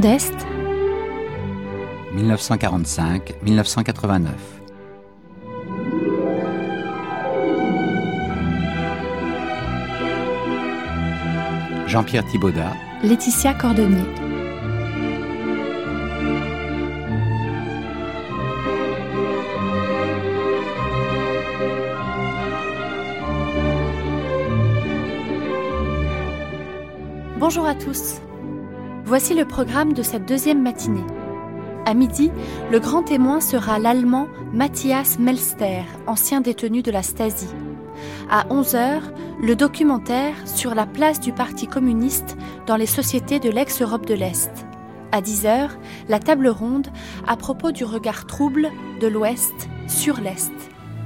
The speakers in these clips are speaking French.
D'Est, 1945-1989. Jean-Pierre Thibaudat, Laetitia Cordonnier. Bonjour à tous. Voici le programme de cette deuxième matinée. À midi, le grand témoin sera l'Allemand Matthias Melster, ancien détenu de la Stasi. À 11h, le documentaire sur la place du Parti communiste dans les sociétés de l'ex-Europe de l'Est. À 10h, la table ronde à propos du regard trouble de l'Ouest sur l'Est.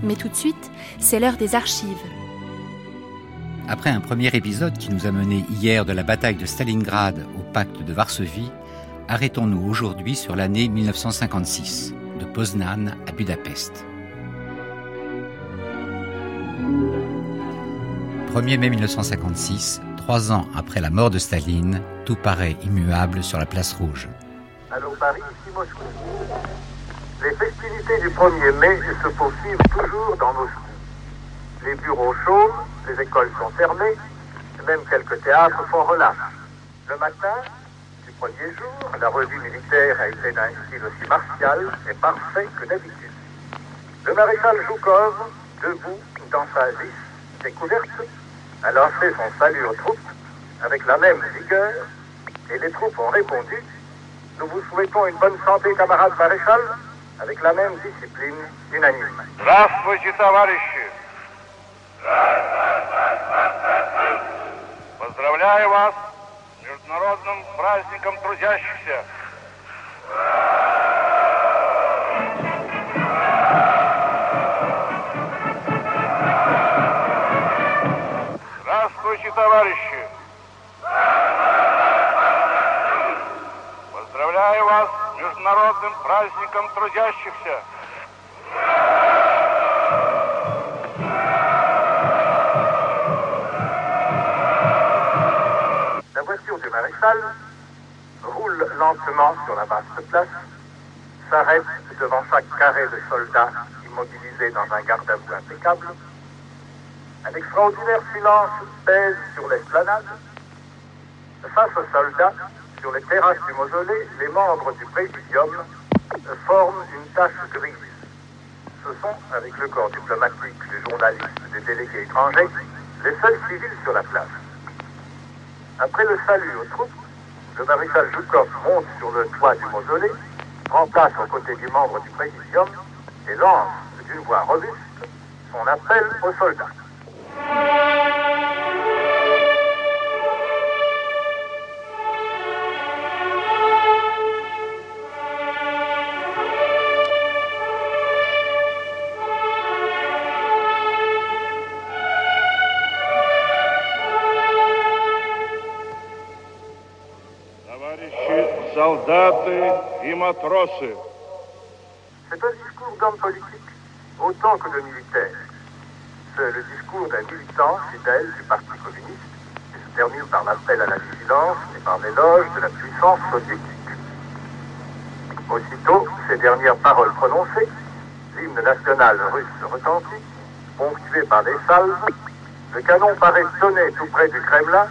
Mais tout de suite, c'est l'heure des archives. Après un premier épisode qui nous a mené hier de la bataille de Stalingrad au pacte de Varsovie, arrêtons-nous aujourd'hui sur l'année 1956, de Poznan à Budapest. 1er mai 1956, trois ans après la mort de Staline, tout paraît immuable sur la place rouge. Paris, Moscou. Les festivités du 1er mai se poursuivent toujours dans Moscou. Les bureaux chaument, les écoles sont fermées, même quelques théâtres font relâche. Le matin du premier jour, la revue militaire a été d'un style aussi martial et parfait que d'habitude. Le maréchal Joukov, debout dans sa lisse découverte, a lancé son salut aux troupes avec la même vigueur et les troupes ont répondu Nous vous souhaitons une bonne santé, camarade maréchal, avec la même discipline unanime. Поздравляю вас с Международным праздником трудящихся. Здравствуйте, товарищи! Поздравляю вас с Международным праздником трудящихся. Roule lentement sur la vaste place, s'arrête devant chaque carré de soldats immobilisés dans un garde-à-vous impeccable. Un extraordinaire silence pèse sur l'esplanade. Face aux soldats, sur les terrasses du mausolée, les membres du présidium forment une tache grise. Ce sont, avec le corps diplomatique, les journalistes, les délégués étrangers, les seuls civils sur la place. Après le salut aux troupes, le maréchal Joukov monte sur le toit du mausolée, prend place aux côtés du membre du présidium et lance d'une voix robuste son appel aux soldats. и матросы, C'est un discours d'homme politique autant que de militaire. C'est le discours d'un militant fidèle du Parti communiste qui se termine par l'appel à la vigilance et par l'éloge de la puissance soviétique. Aussitôt, ces dernières paroles prononcées, l'hymne national russe retentit, ponctué par des salves, le canon paraît sonner tout près du Kremlin,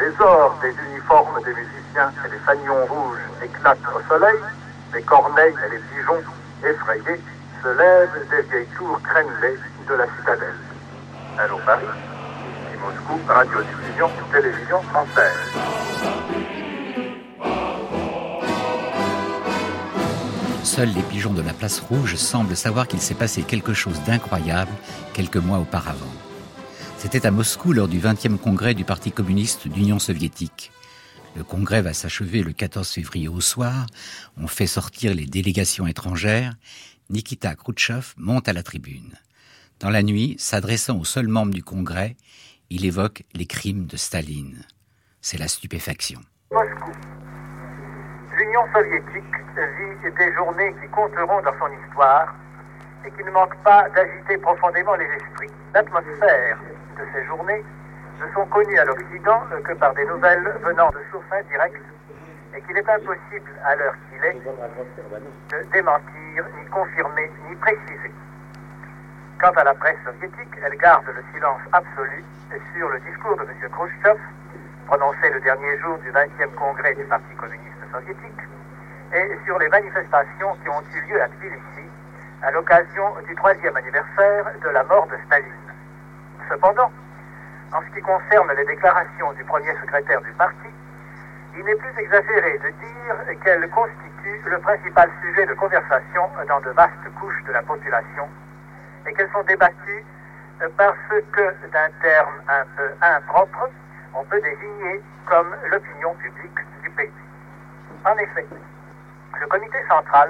les ors des uniformes des musiciens et les fanions rouges éclatent au soleil, les corneilles et les pigeons, effrayés, se lèvent des vieilles tours crénelées de la citadelle. Allô Paris, ici Moscou, radiodiffusion, télévision française. Seuls les pigeons de la place rouge semblent savoir qu'il s'est passé quelque chose d'incroyable quelques mois auparavant. C'était à Moscou lors du 20e congrès du Parti communiste d'Union soviétique. Le congrès va s'achever le 14 février au soir. On fait sortir les délégations étrangères. Nikita Khrouchtchev monte à la tribune. Dans la nuit, s'adressant aux seuls membres du congrès, il évoque les crimes de Staline. C'est la stupéfaction. Moscou. L'Union soviétique vit des journées qui compteront dans son histoire et qui ne manquent pas d'agiter profondément les esprits. L'atmosphère de ces journées ne sont connues à l'Occident que par des nouvelles venant de sources indirectes et qu'il est impossible, à l'heure qu'il est, de démentir, ni confirmer, ni préciser. Quant à la presse soviétique, elle garde le silence absolu sur le discours de M. Khrushchev, prononcé le dernier jour du 20e congrès du Parti communiste soviétique, et sur les manifestations qui ont eu lieu à Tbilissi à l'occasion du troisième anniversaire de la mort de Staline. Cependant, en ce qui concerne les déclarations du premier secrétaire du parti, il n'est plus exagéré de dire qu'elles constituent le principal sujet de conversation dans de vastes couches de la population et qu'elles sont débattues parce que, d'un terme un peu impropre, on peut désigner comme l'opinion publique du pays. En effet, le comité central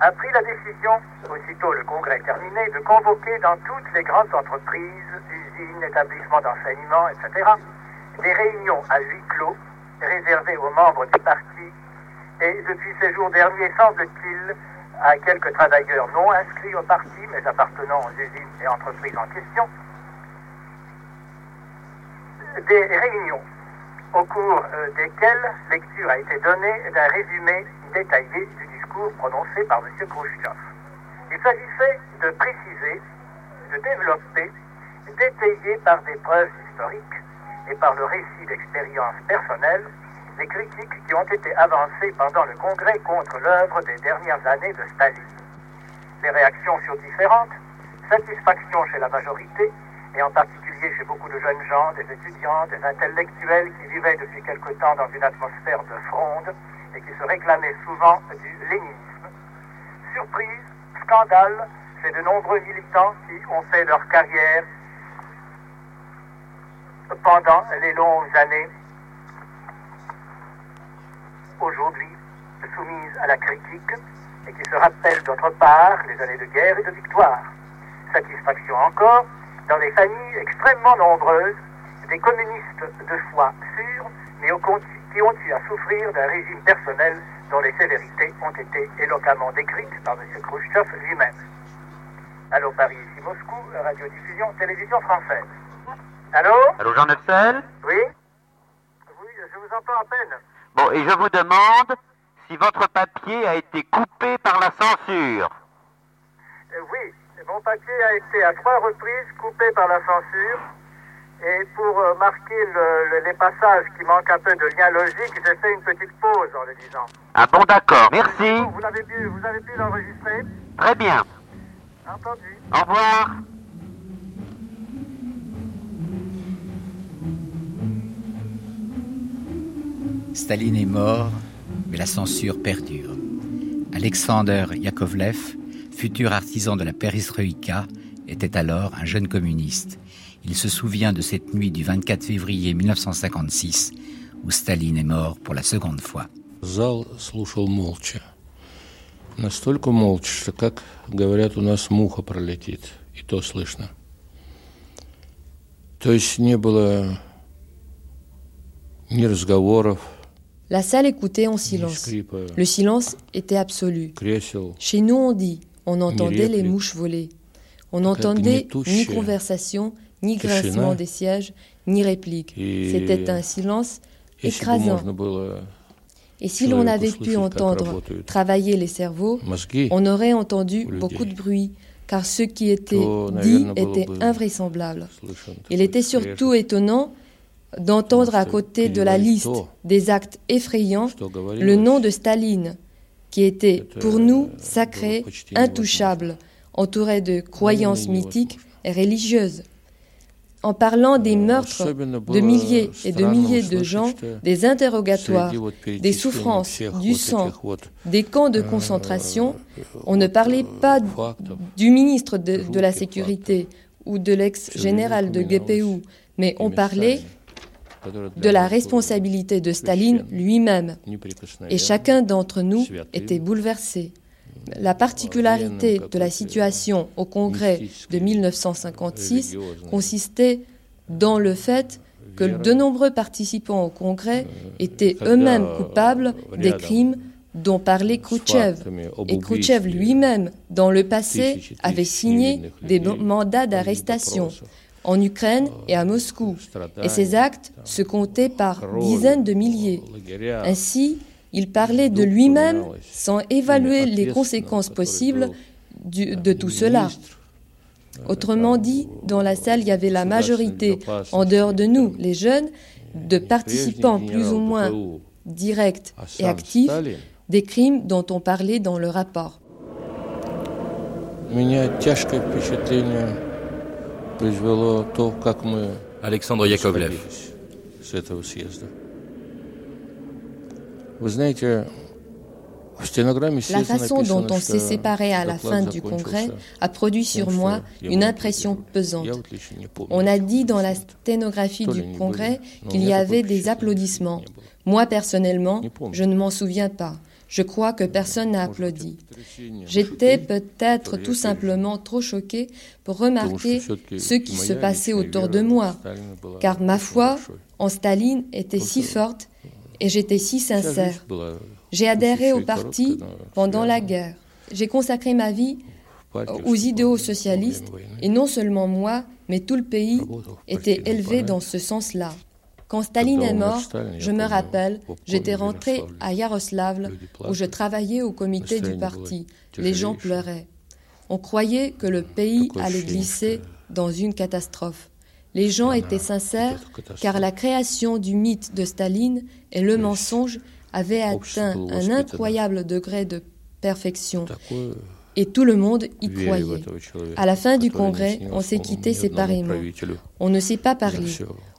a pris la décision, aussitôt le congrès terminé, de convoquer dans toutes les grandes entreprises, usines, établissements d'enseignement, etc., des réunions à huis clos réservées aux membres du parti et depuis ces jours derniers, semble-t-il, à quelques travailleurs non inscrits au parti mais appartenant aux usines et entreprises en question, des réunions au cours euh, desquelles lecture a été donnée d'un résumé détaillé du discours prononcé par M. Khrushchev. Il s'agissait de préciser, de développer, d'étayer par des preuves historiques et par le récit d'expériences personnelles les critiques qui ont été avancées pendant le congrès contre l'œuvre des dernières années de Staline. Les réactions furent différentes, satisfaction chez la majorité, et en particulier chez beaucoup de jeunes gens, des étudiants, des intellectuels qui vivaient depuis quelque temps dans une atmosphère de fronde qui se réclamaient souvent du léninisme. Surprise, scandale chez de nombreux militants qui ont fait leur carrière pendant les longues années aujourd'hui soumises à la critique et qui se rappellent d'autre part les années de guerre et de victoire. Satisfaction encore dans des familles extrêmement nombreuses, des communistes de foi sûrs, mais qui ont eu à souffrir d'un régime personnel dont les sévérités ont été éloquemment décrites par M. Khrushchev lui-même. Allô Paris, ici Moscou, radiodiffusion, télévision française. Allô Allô Jean Neufsel Oui Oui, je vous entends à peine. Bon, et je vous demande si votre papier a été coupé par la censure. Euh, oui, mon papier a été à trois reprises coupé par la censure. Et pour euh, marquer le, les passages qui manquent un peu de lien logique, j'ai fait une petite pause en le disant. Ah bon, d'accord, merci. Vous avez pu, vous avez pu l'enregistrer Très bien. Entendu. Au revoir. Staline est mort, mais la censure perdure. Alexander Yakovlev, futur artisan de la perestroïka, était alors un jeune communiste Il se souvient de cette nuit du 24 février 1956 où Staline est mort pour la seconde fois. Зал слушал молча. Настолько молча, что, как говорят, у нас муха пролетит, и то слышно. То есть не было ни разговоров, La salle écoutait en silence. Le silence était absolu. Chez nous, on dit, on entendait les mouches voler. On n'entendait ni conversation, ni grincement des sièges, ni réplique. C'était un silence écrasant. Et si l'on avait pu entendre travailler les cerveaux, on aurait entendu beaucoup de bruit, car ce qui était dit était invraisemblable. Il était surtout étonnant d'entendre à côté de la liste des actes effrayants le nom de Staline, qui était pour nous sacré, intouchable, entouré de croyances mythiques et religieuses. En parlant des meurtres de milliers et de milliers de gens, des interrogatoires, des souffrances, du sang, des camps de concentration, on ne parlait pas du ministre de, de la Sécurité ou de l'ex-général de GPU, mais on parlait de la responsabilité de Staline lui-même. Et chacun d'entre nous était bouleversé. La particularité de la situation au Congrès de 1956 consistait dans le fait que de nombreux participants au Congrès étaient eux-mêmes coupables des crimes dont parlait Khrouchtchev. Et Khrouchtchev lui-même, dans le passé, avait signé des mandats d'arrestation en Ukraine et à Moscou, et ces actes se comptaient par dizaines de milliers. Ainsi, il parlait de lui-même sans évaluer les conséquences possibles de tout cela. Autrement dit, dans la salle, il y avait la majorité, en dehors de nous, les jeunes, de participants plus ou moins directs et actifs des crimes dont on parlait dans le rapport. Alexandre Yakovlev. La façon dont on s'est séparé à la fin du congrès a produit sur moi une impression pesante. On a dit dans la sténographie du congrès qu'il y avait des applaudissements. Moi, personnellement, je ne m'en souviens pas. Je crois que personne n'a applaudi. J'étais peut-être tout simplement trop choqué pour remarquer ce qui se passait autour de moi, car ma foi en Staline était si forte et j'étais si sincère. J'ai adhéré au parti pendant la guerre. J'ai consacré ma vie aux idéaux socialistes et non seulement moi, mais tout le pays était élevé dans ce sens-là. Quand Staline est mort, je me rappelle, j'étais rentré à Yaroslavl où je travaillais au comité du parti. Les gens pleuraient. On croyait que le pays allait glisser dans une catastrophe. Les gens étaient sincères car la création du mythe de Staline et le mensonge avaient atteint un incroyable degré de perfection. Et tout le monde y croyait. À la fin du congrès, on s'est quitté séparément. On ne s'est pas parlé.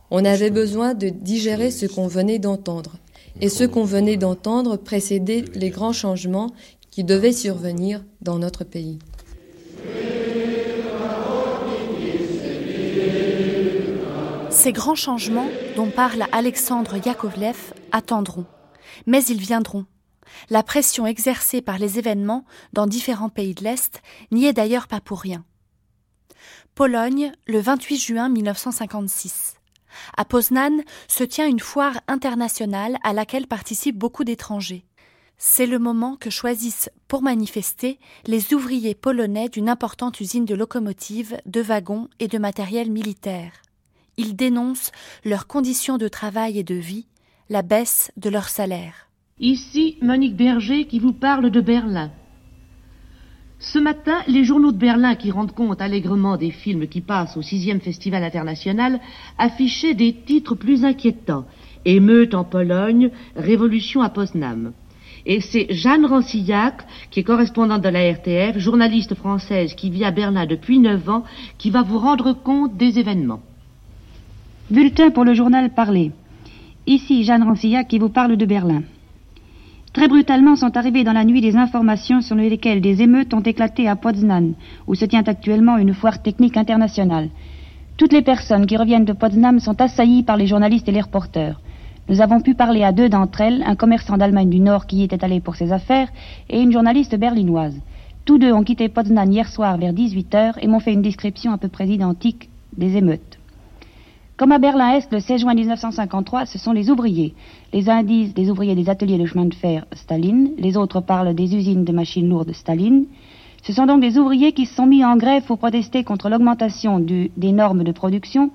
On avait besoin de digérer ce qu'on venait d'entendre. Et ce qu'on venait d'entendre précédait les grands changements qui devaient survenir dans notre pays. Ces grands changements dont parle Alexandre Yakovlev attendront, mais ils viendront. La pression exercée par les événements dans différents pays de l'Est n'y est d'ailleurs pas pour rien. Pologne, le 28 juin 1956. À Poznan se tient une foire internationale à laquelle participent beaucoup d'étrangers. C'est le moment que choisissent pour manifester les ouvriers polonais d'une importante usine de locomotives, de wagons et de matériel militaire. Ils dénoncent leurs conditions de travail et de vie, la baisse de leur salaire. Ici Monique Berger qui vous parle de Berlin. Ce matin, les journaux de Berlin qui rendent compte allègrement des films qui passent au sixième festival international affichaient des titres plus inquiétants. Émeute en Pologne, révolution à Poznan. Et c'est Jeanne Rancillac, qui est correspondante de la RTF, journaliste française qui vit à Berlin depuis neuf ans, qui va vous rendre compte des événements. Bulletin pour le journal Parler. Ici Jeanne Rancillac qui vous parle de Berlin. Très brutalement sont arrivées dans la nuit des informations sur lesquelles des émeutes ont éclaté à Poznan, où se tient actuellement une foire technique internationale. Toutes les personnes qui reviennent de Potsdam sont assaillies par les journalistes et les reporters. Nous avons pu parler à deux d'entre elles, un commerçant d'Allemagne du Nord qui y était allé pour ses affaires et une journaliste berlinoise. Tous deux ont quitté Poznan hier soir vers 18h et m'ont fait une description à peu près identique des émeutes. Comme à Berlin-Est, le 16 juin 1953, ce sont les ouvriers. Les uns disent des ouvriers des ateliers de chemin de fer Staline, les autres parlent des usines de machines lourdes Staline. Ce sont donc des ouvriers qui se sont mis en grève pour protester contre l'augmentation des normes de production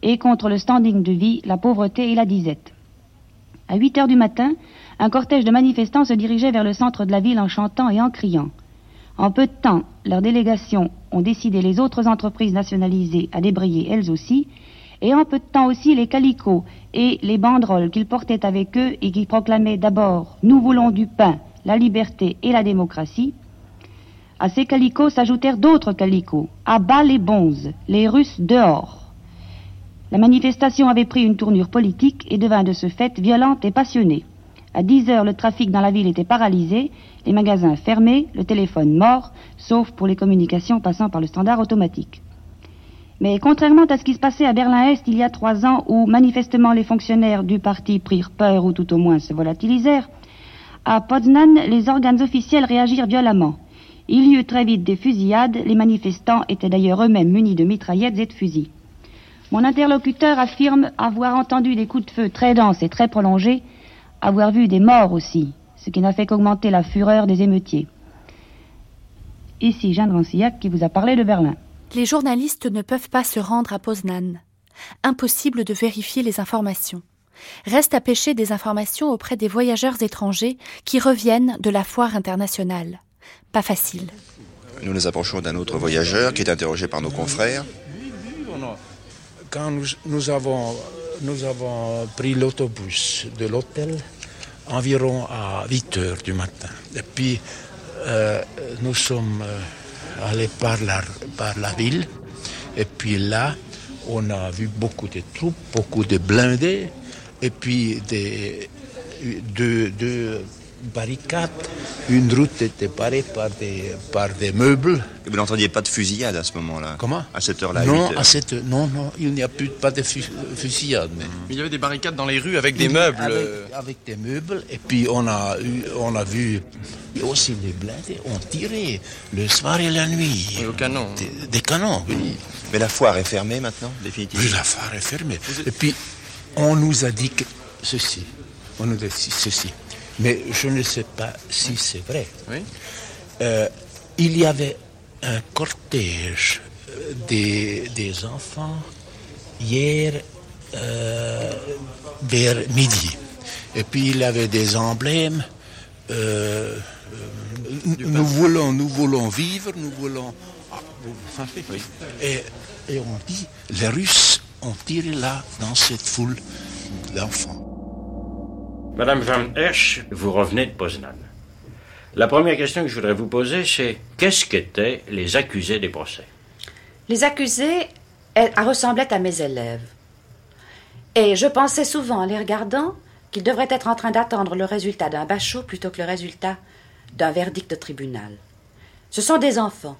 et contre le standing de vie, la pauvreté et la disette. À 8 heures du matin, un cortège de manifestants se dirigeait vers le centre de la ville en chantant et en criant. En peu de temps, leurs délégations ont décidé les autres entreprises nationalisées à débrayer elles aussi, et en peu de temps aussi les calicots et les banderoles qu'ils portaient avec eux et qui proclamaient d'abord Nous voulons du pain, la liberté et la démocratie. À ces calicots s'ajoutèrent d'autres calicots. À bas les bonzes, les Russes dehors. La manifestation avait pris une tournure politique et devint de ce fait violente et passionnée. À 10 heures, le trafic dans la ville était paralysé, les magasins fermés, le téléphone mort, sauf pour les communications passant par le standard automatique. Mais contrairement à ce qui se passait à Berlin-Est il y a trois ans, où manifestement les fonctionnaires du parti prirent peur ou tout au moins se volatilisèrent, à Poznan, les organes officiels réagirent violemment. Il y eut très vite des fusillades, les manifestants étaient d'ailleurs eux-mêmes munis de mitraillettes et de fusils. Mon interlocuteur affirme avoir entendu des coups de feu très denses et très prolongés, avoir vu des morts aussi, ce qui n'a fait qu'augmenter la fureur des émeutiers. Ici Jeanne Rancillac qui vous a parlé de Berlin. Les journalistes ne peuvent pas se rendre à Poznan. Impossible de vérifier les informations. Reste à pêcher des informations auprès des voyageurs étrangers qui reviennent de la foire internationale. Pas facile. Nous nous approchons d'un autre voyageur qui est interrogé par nos confrères. Quand nous, avons, nous avons pris l'autobus de l'hôtel environ à 8 heures du matin. Et puis, euh, nous sommes euh, la, par la ville. Et puis là, on a vu beaucoup de troupes, beaucoup de blindés, et puis des, deux, barricades. Une route était parée par des, par des meubles. Et vous n'entendiez pas de fusillade à ce moment-là Comment À cette heure-là Non, à cette, non, non, il n'y a plus pas de fusillade. Mais... il y avait des barricades dans les rues avec des meubles. Avec, des meubles, et puis on a, eu, on a vu aussi les blindés ont tiré le soir et la nuit. au canon. Des, canons, oui. Mais la foire est fermée maintenant, définitivement Oui, la foire est fermée. Et puis, on nous a dit que ceci. On nous a dit ceci. Mais je ne sais pas si c'est vrai. Euh, il y avait un cortège euh, des, enfants hier euh, vers midi. Et puis il y avait des emblèmes. nous voulons, nous voulons vivre, nous voulons. Ah, et, et on dit, les Russes ont tiré là, dans cette foule d'enfants. Madame Van Hersch, vous revenez de Poznan. La première question que je voudrais vous poser, c'est qu'est-ce qu'étaient les accusés des procès? Les accusés ressemblaient à mes élèves. Et je pensais souvent, en les regardant, qu'ils devraient être en train d'attendre le résultat d'un bachot plutôt que le résultat d'un verdict de tribunal. Ce sont des enfants.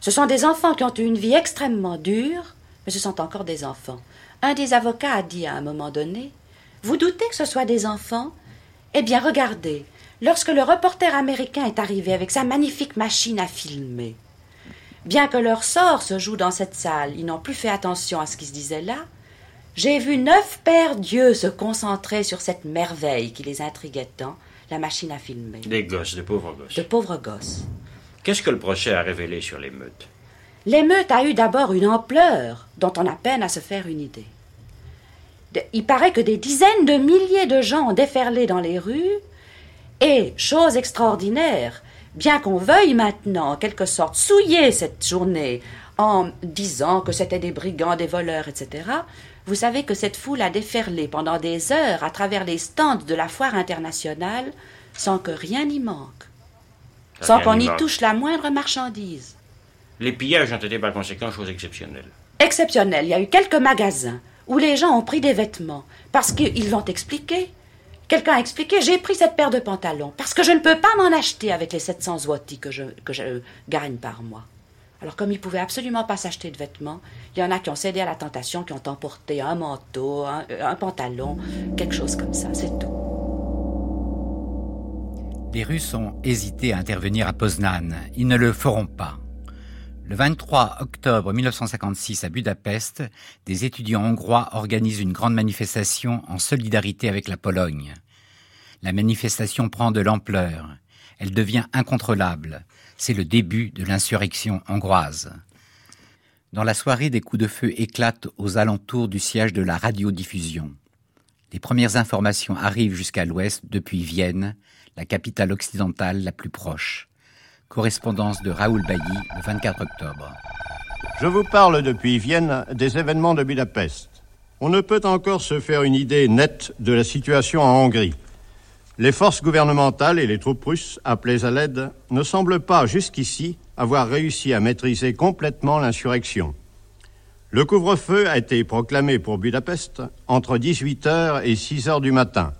Ce sont des enfants qui ont eu une vie extrêmement dure, mais ce sont encore des enfants. Un des avocats a dit à un moment donné Vous doutez que ce soit des enfants? Eh bien, regardez, lorsque le reporter américain est arrivé avec sa magnifique machine à filmer, bien que leur sort se joue dans cette salle, ils n'ont plus fait attention à ce qui se disait là. J'ai vu neuf pères d'yeux se concentrer sur cette merveille qui les intriguait tant, la machine à filmer. Des gosses, de pauvres gosses. De pauvres gosses. Qu'est-ce que le procès a révélé sur l'émeute L'émeute a eu d'abord une ampleur dont on a peine à se faire une idée. Il paraît que des dizaines de milliers de gens ont déferlé dans les rues, et, chose extraordinaire, bien qu'on veuille maintenant, en quelque sorte, souiller cette journée en disant que c'était des brigands, des voleurs, etc., vous savez que cette foule a déferlé pendant des heures à travers les stands de la foire internationale sans que rien n'y manque, sans qu'on y touche la moindre marchandise. Les pillages ont été par conséquent chose exceptionnelle. Exceptionnelle. Il y a eu quelques magasins où les gens ont pris des vêtements parce qu'ils l'ont expliqué. Quelqu'un a expliqué, j'ai pris cette paire de pantalons parce que je ne peux pas m'en acheter avec les 700 zloty que je, que je gagne par mois. Alors comme ils pouvaient absolument pas s'acheter de vêtements, il y en a qui ont cédé à la tentation, qui ont emporté un manteau, un pantalon, quelque chose comme ça, c'est tout. Les Russes ont hésité à intervenir à Poznan. Ils ne le feront pas. Le 23 octobre 1956 à Budapest, des étudiants hongrois organisent une grande manifestation en solidarité avec la Pologne. La manifestation prend de l'ampleur. Elle devient incontrôlable. C'est le début de l'insurrection hongroise. Dans la soirée, des coups de feu éclatent aux alentours du siège de la radiodiffusion. Les premières informations arrivent jusqu'à l'ouest depuis Vienne, la capitale occidentale la plus proche. Correspondance de Raoul Bailly le 24 octobre. Je vous parle depuis Vienne des événements de Budapest. On ne peut encore se faire une idée nette de la situation en Hongrie. Les forces gouvernementales et les troupes russes appelées à l'aide ne semblent pas jusqu'ici avoir réussi à maîtriser complètement l'insurrection. Le couvre-feu a été proclamé pour Budapest entre 18h et 6h du matin.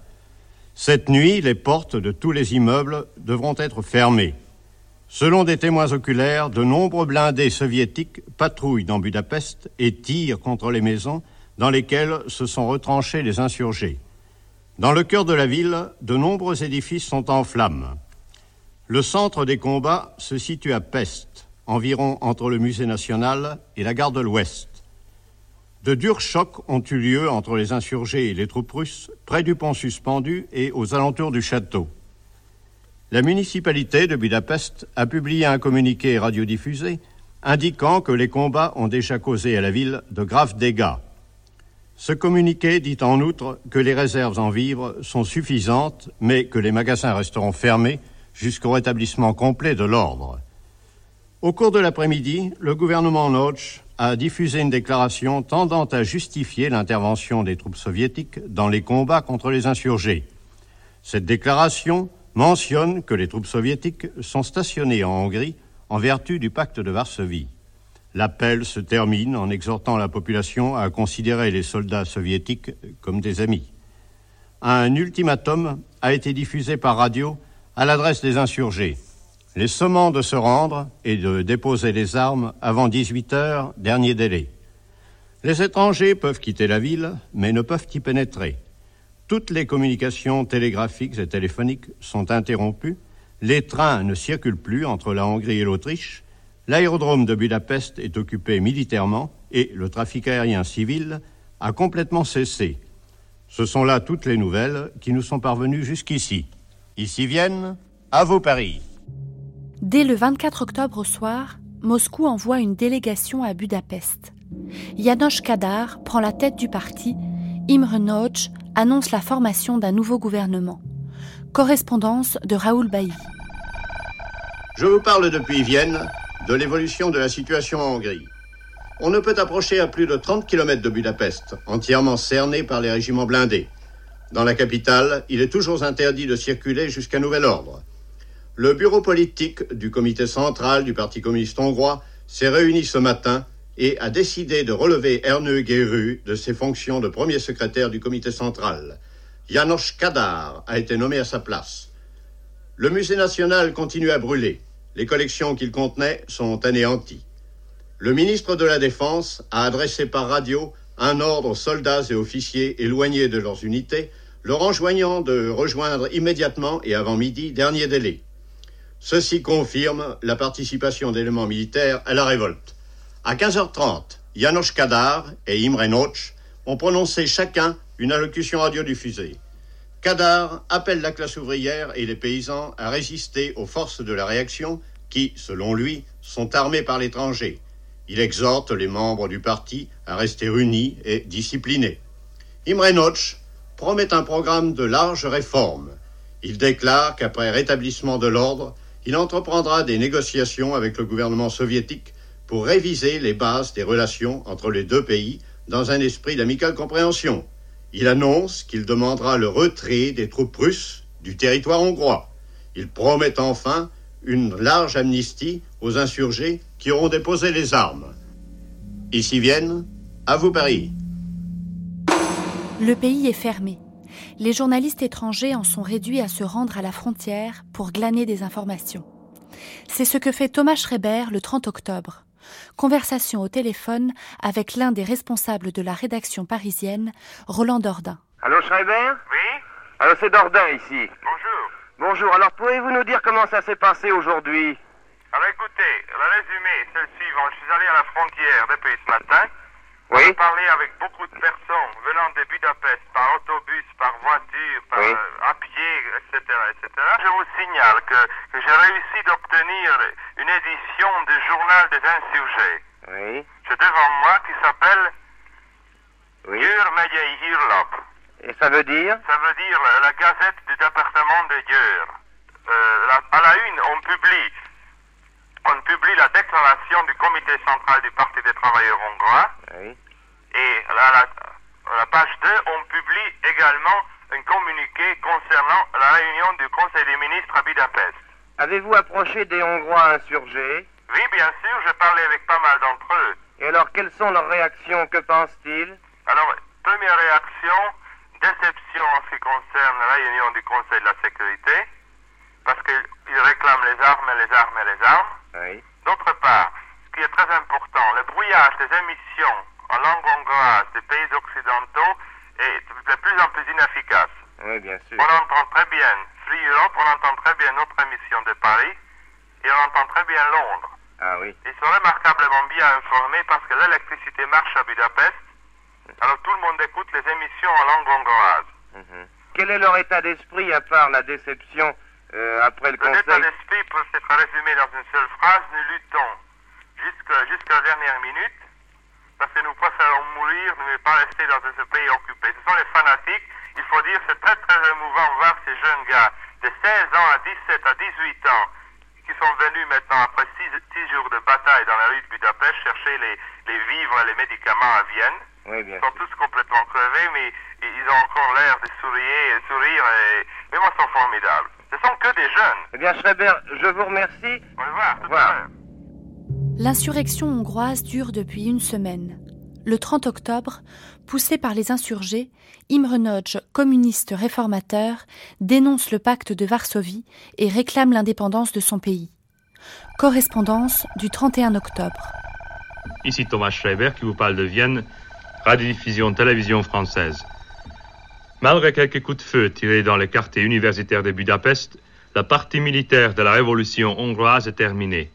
Cette nuit, les portes de tous les immeubles devront être fermées. Selon des témoins oculaires, de nombreux blindés soviétiques patrouillent dans Budapest et tirent contre les maisons dans lesquelles se sont retranchés les insurgés. Dans le cœur de la ville, de nombreux édifices sont en flammes. Le centre des combats se situe à Pest, environ entre le musée national et la gare de l'Ouest. De durs chocs ont eu lieu entre les insurgés et les troupes russes près du pont suspendu et aux alentours du château. La municipalité de Budapest a publié un communiqué radiodiffusé indiquant que les combats ont déjà causé à la ville de graves dégâts. Ce communiqué dit en outre que les réserves en vivres sont suffisantes, mais que les magasins resteront fermés jusqu'au rétablissement complet de l'ordre. Au cours de l'après-midi, le gouvernement Notch a diffusé une déclaration tendant à justifier l'intervention des troupes soviétiques dans les combats contre les insurgés. Cette déclaration mentionne que les troupes soviétiques sont stationnées en Hongrie en vertu du pacte de Varsovie. L'appel se termine en exhortant la population à considérer les soldats soviétiques comme des amis. Un ultimatum a été diffusé par radio à l'adresse des insurgés, les sommant de se rendre et de déposer les armes avant 18 heures, dernier délai. Les étrangers peuvent quitter la ville, mais ne peuvent y pénétrer. Toutes les communications télégraphiques et téléphoniques sont interrompues, les trains ne circulent plus entre la Hongrie et l'Autriche, L'aérodrome de Budapest est occupé militairement et le trafic aérien civil a complètement cessé. Ce sont là toutes les nouvelles qui nous sont parvenues jusqu'ici. Ici viennent, à vos paris. Dès le 24 octobre au soir, Moscou envoie une délégation à Budapest. Janos Kadar prend la tête du parti. Imre Nagy annonce la formation d'un nouveau gouvernement. Correspondance de Raoul Bailly. Je vous parle depuis Vienne de l'évolution de la situation en Hongrie. On ne peut approcher à plus de 30 km de Budapest, entièrement cerné par les régiments blindés. Dans la capitale, il est toujours interdit de circuler jusqu'à nouvel ordre. Le bureau politique du comité central du Parti communiste hongrois s'est réuni ce matin et a décidé de relever Ernő Geru de ses fonctions de premier secrétaire du comité central. Janos Kadar a été nommé à sa place. Le musée national continue à brûler. Les collections qu'il contenait sont anéanties. Le ministre de la Défense a adressé par radio un ordre aux soldats et officiers éloignés de leurs unités, leur enjoignant de rejoindre immédiatement et avant midi, dernier délai. Ceci confirme la participation d'éléments militaires à la révolte. À 15h30, Janos Kadar et Imre Noch ont prononcé chacun une allocution radiodiffusée. Kadar appelle la classe ouvrière et les paysans à résister aux forces de la réaction qui, selon lui, sont armées par l'étranger. Il exhorte les membres du parti à rester unis et disciplinés. Imre Noch promet un programme de larges réformes. Il déclare qu'après rétablissement de l'ordre, il entreprendra des négociations avec le gouvernement soviétique pour réviser les bases des relations entre les deux pays dans un esprit d'amicale compréhension. Il annonce qu'il demandera le retrait des troupes russes du territoire hongrois. Il promet enfin une large amnistie aux insurgés qui auront déposé les armes. Ici viennent, à vous Paris. Le pays est fermé. Les journalistes étrangers en sont réduits à se rendre à la frontière pour glaner des informations. C'est ce que fait Thomas Schreiber le 30 octobre. Conversation au téléphone avec l'un des responsables de la rédaction parisienne, Roland Dordain. Allô Schreiber Oui? Alors c'est Dordain ici. Bonjour. Bonjour, alors pouvez-vous nous dire comment ça s'est passé aujourd'hui? Alors écoutez, le résumé est le suivant. Je suis allé à la frontière depuis ce matin. Oui. J'ai parlé avec beaucoup de personnes venant de Budapest par autobus, par voiture, par, Oui. euh, à pied, etc., etc. Je vous signale que, que j'ai réussi d'obtenir une édition du journal des insurgés. Oui. J'ai devant moi qui s'appelle Oui. Et ça veut dire Ça veut dire la, la gazette du département de Győr. Euh, à la une, on publie, on publie la déclaration du comité central du Parti des travailleurs hongrois. Oui. Et à la, à la page 2, on publie également un communiqué concernant la réunion du Conseil des ministres à Budapest. Avez-vous approché des Hongrois insurgés? Oui, bien sûr, j'ai parlé avec pas mal d'entre eux. Et alors, quelles sont leurs réactions? Que pensent-ils? Alors, première réaction, déception en ce qui concerne la réunion du Conseil de la sécurité, parce qu'ils réclament les armes et les armes et les armes. Oui. D'autre part, ce qui est très important, le brouillage des émissions en langue hongroise des pays occidentaux est de plus en plus inefficace. Oui, bien sûr. On entend très bien Free Europe, on entend très bien notre émission de Paris, et on entend très bien Londres. Ah oui. Ils sont remarquablement bien informés parce que l'électricité marche à Budapest, alors tout le monde écoute les émissions en langue hongroise. Mhm. Quel est leur état d'esprit à part la déception euh, après le Conseil d'esprit peut être résumé dans une seule phrase, nous luttons jusqu'à la dernière minute, parce que nous préférons mourir, ne pas rester dans ce pays occupé. Ce sont les fanatiques. Il faut dire, c'est très très émouvant voir ces jeunes gars de 16 ans à 17 à 18 ans qui sont venus maintenant après 6 jours de bataille dans la rue de Budapest chercher les, les vivres et les médicaments à Vienne. ils sont tous complètement crevés, mais ils ont encore l'air de sourire, sourire et, mais moi, ils sont formidables. Ce sont que des jeunes. Eh bien, Schreiber, je vous remercie. Au revoir. Tout à l'heure. L'insurrection hongroise dure depuis une semaine. Le 30 octobre, poussé par les insurgés, Imre Nagy, communiste réformateur, dénonce le pacte de Varsovie et réclame l'indépendance de son pays. Correspondance du 31 octobre. Ici Thomas Schreiber qui vous parle de Vienne, radiodiffusion télévision française. Malgré quelques coups de feu tirés dans les quartiers universitaires de Budapest, la partie militaire de la révolution hongroise est terminée.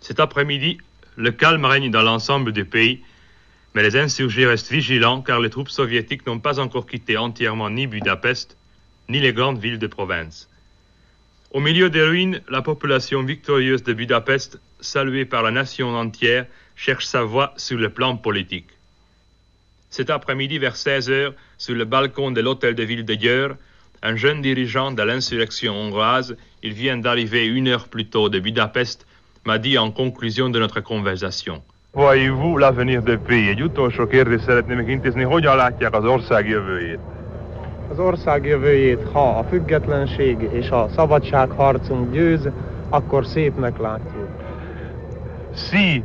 Cet après-midi, le calme règne dans l'ensemble du pays mais les insurgés restent vigilants car les troupes soviétiques n'ont pas encore quitté entièrement ni Budapest, ni les grandes villes de province. Au milieu des ruines, la population victorieuse de Budapest, saluée par la nation entière, cherche sa voie sur le plan politique. Cet après-midi, vers 16 heures, sur le balcon de l'hôtel de ville de Geur, un jeune dirigeant de l'insurrection hongroise, il vient d'arriver une heure plus tôt de Budapest, m'a dit en conclusion de notre conversation. Voyez-vous l'avenir du pays? Egy utolsó kérdést szeretném intézni, hogyan látják az ország jövőjét? Az ország jövőjét, ha a függetlenség és a szabadságharcunk győz, akkor szépnek látjuk. Si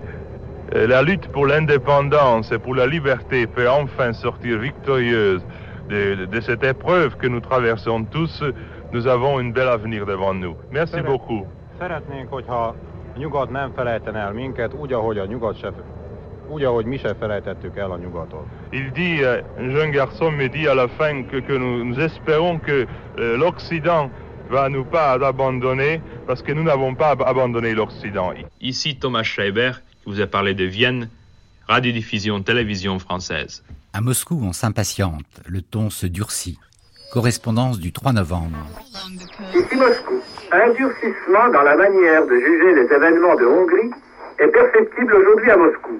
la lutte pour l'indépendance et pour la liberté peut enfin sortir victorieuse de, de, cette épreuve que nous traversons tous, nous avons un bel avenir devant nous. Merci Szeret, beaucoup. Szeretnénk, hogyha a nyugat nem felejten el minket, úgy, ahogy a nyugat se, úgy, ahogy mi se felejtettük el a nyugatot. Il dit, euh, un jeune garçon me dit à la fin que, que nous, nous espérons que euh, l'Occident va nous pas abandonner parce que nous n'avons pas abandonné l'Occident. Ici Thomas Schreiber vous a parlé de Vienne, radiodiffusion télévision française. À Moscou, on s'impatiente, le ton se durcit. Correspondance du 3 novembre. Ici Moscou. Un durcissement dans la manière de juger les événements de Hongrie est perceptible aujourd'hui à Moscou.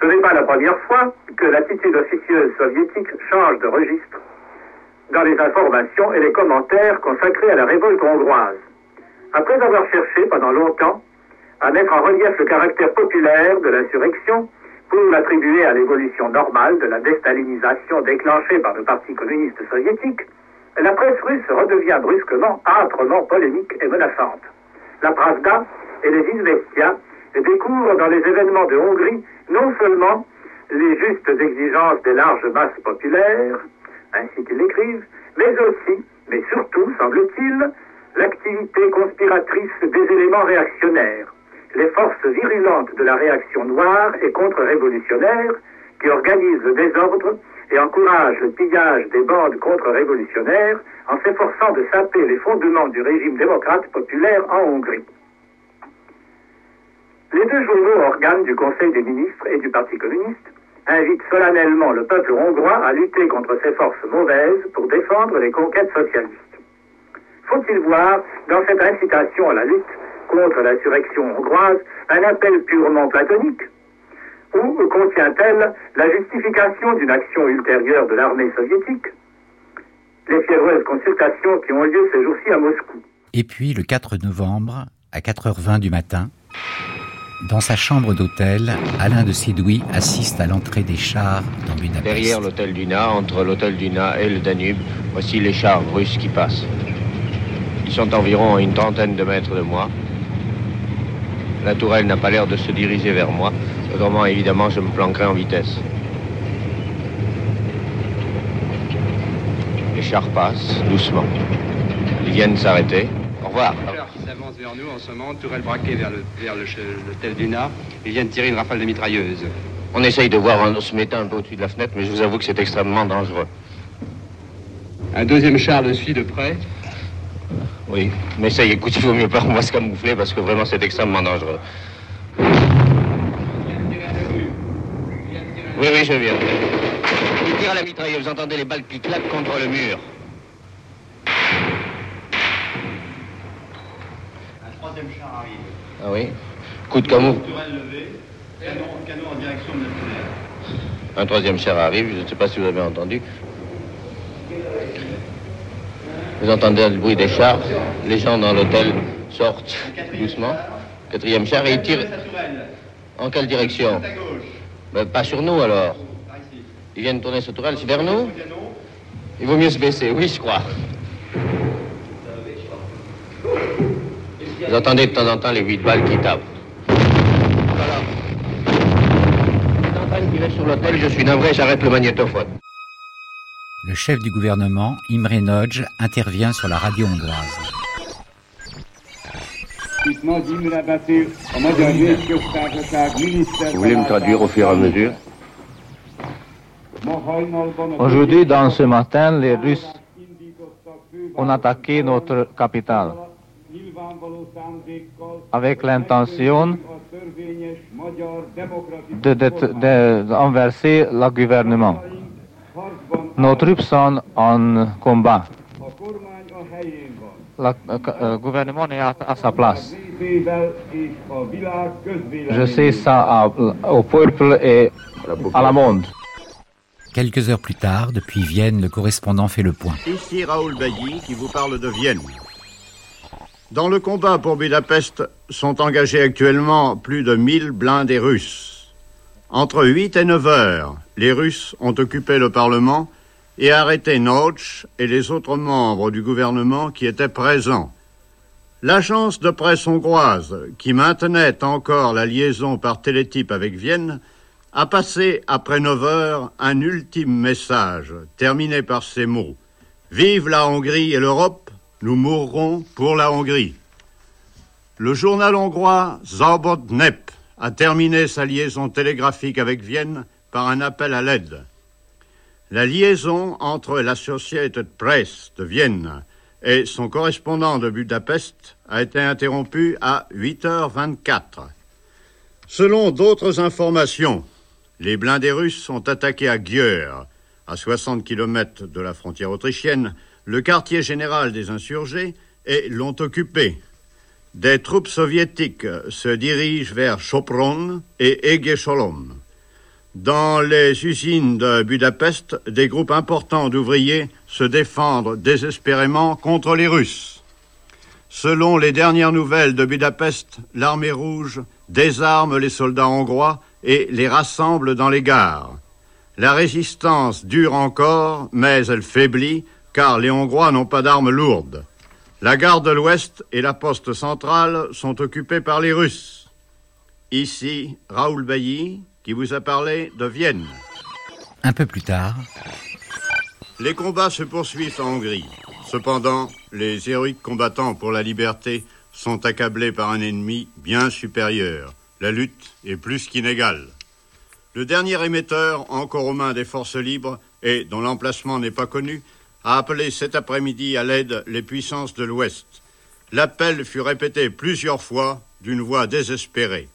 Ce n'est pas la première fois que l'attitude officieuse soviétique change de registre dans les informations et les commentaires consacrés à la révolte hongroise. Après avoir cherché pendant longtemps à mettre en relief le caractère populaire de l'insurrection pour l'attribuer à l'évolution normale de la déstalinisation déclenchée par le Parti communiste soviétique, la presse russe redevient brusquement âprement polémique et menaçante. La Pravda et les Izvestia découvrent dans les événements de Hongrie non seulement les justes exigences des larges masses populaires, ainsi qu'ils l'écrivent, mais aussi, mais surtout, semble-t-il, l'activité conspiratrice des éléments réactionnaires, les forces virulentes de la réaction noire et contre-révolutionnaire qui organisent le désordre et encourage le pillage des bandes contre-révolutionnaires en s'efforçant de saper les fondements du régime démocrate populaire en Hongrie. Les deux journaux organes du Conseil des ministres et du Parti communiste invitent solennellement le peuple hongrois à lutter contre ces forces mauvaises pour défendre les conquêtes socialistes. Faut-il voir dans cette incitation à la lutte contre l'insurrection hongroise un appel purement platonique ou contient-elle la justification d'une action ultérieure de l'armée soviétique Les fiévreuses consultations qui ont lieu ces jours-ci à Moscou. Et puis, le 4 novembre, à 4h20 du matin, dans sa chambre d'hôtel, Alain de Sidoui assiste à l'entrée des chars dans Budapest. Derrière l'hôtel Duna, entre l'hôtel Duna et le Danube, voici les chars russes qui passent. Ils sont environ à une trentaine de mètres de moi. La tourelle n'a pas l'air de se diriger vers moi. Autrement, évidemment, je me planquerai en vitesse. Les chars passent doucement. Ils viennent s'arrêter. Au revoir. Ils s'avancent vers nous en ce moment, tourelle braquée vers le, vers l'hôtel Duna. Ils viennent tirer une rafale de mitrailleuse. On essaye de voir, on se mettant un peu au-dessus de la fenêtre, mais je vous avoue que c'est extrêmement dangereux. Un deuxième char le suit de près. Oui, mais ça y est, écoute, il vaut mieux pas qu'on va se camoufler parce que vraiment c'est extrêmement dangereux. Oui, oui, je viens. Il tire à la mitrailleuse, vous entendez les balles qui claquent contre le mur. Un troisième char arrive. Ah oui Coup de canon. Un troisième char arrive, je ne sais pas si vous avez entendu. Vous entendez le bruit des chars, les gens dans l'hôtel sortent doucement. Quatrième char et ils tirent. En quelle direction? Ben, Pas sur nous alors. Ils viennent tourner ce tourelle, c'est vers nous? Il vaut mieux se baisser, oui, je crois. Vous entendez de temps en temps les huit balles qui tapent. Voilà. je suis navré, j'arrête le magnétophone. Le chef du gouvernement, Imre Nagy, intervient sur la radio hongroise. Vous voulez me traduire au fur et à mesure Aujourd'hui, dans ce matin, les Russes ont attaqué notre capitale avec l'intention d'enverser le gouvernement. Nos troupes sont en combat. Le gouvernement est à, sa place. Je sais ça au peuple et à la monde. Quelques heures plus tard, depuis Vienne, le correspondant fait le point. Ici Raoul Bailly qui vous parle de Vienne. Dans le combat pour Budapest sont engagés actuellement plus de 1000 blindés russes. Entre 8 et 9 heures, les Russes ont occupé le Parlement et arrêté Notch et les autres membres du gouvernement qui étaient présents. L'agence de presse hongroise, qui maintenait encore la liaison par télétype avec Vienne, a passé après 9 heures un ultime message, terminé par ces mots. Vive la Hongrie et l'Europe, nous mourrons pour la Hongrie. Le journal hongrois Zabotnep a terminé sa liaison télégraphique avec Vienne par un appel à l'aide. La liaison entre l'Associated Press de Vienne et son correspondant de Budapest a été interrompue à 8h24. Selon d'autres informations, les blindés russes sont attaqués à Győr, à 60 km de la frontière autrichienne, le quartier général des insurgés et l'ont occupé. Des troupes soviétiques se dirigent vers Chopron et Egesholom. Dans les usines de Budapest, des groupes importants d'ouvriers se défendent désespérément contre les Russes. Selon les dernières nouvelles de Budapest, l'armée rouge désarme les soldats hongrois et les rassemble dans les gares. La résistance dure encore, mais elle faiblit car les Hongrois n'ont pas d'armes lourdes. La gare de l'Ouest et la poste centrale sont occupées par les Russes. Ici, Raoul Bailly, qui vous a parlé de Vienne. Un peu plus tard. Les combats se poursuivent en Hongrie. Cependant, les héroïques combattants pour la liberté sont accablés par un ennemi bien supérieur. La lutte est plus qu'inégale. Le dernier émetteur, encore aux mains des forces libres et dont l'emplacement n'est pas connu, a appelé cet après-midi à l'aide les puissances de l'Ouest. L'appel fut répété plusieurs fois d'une voix désespérée.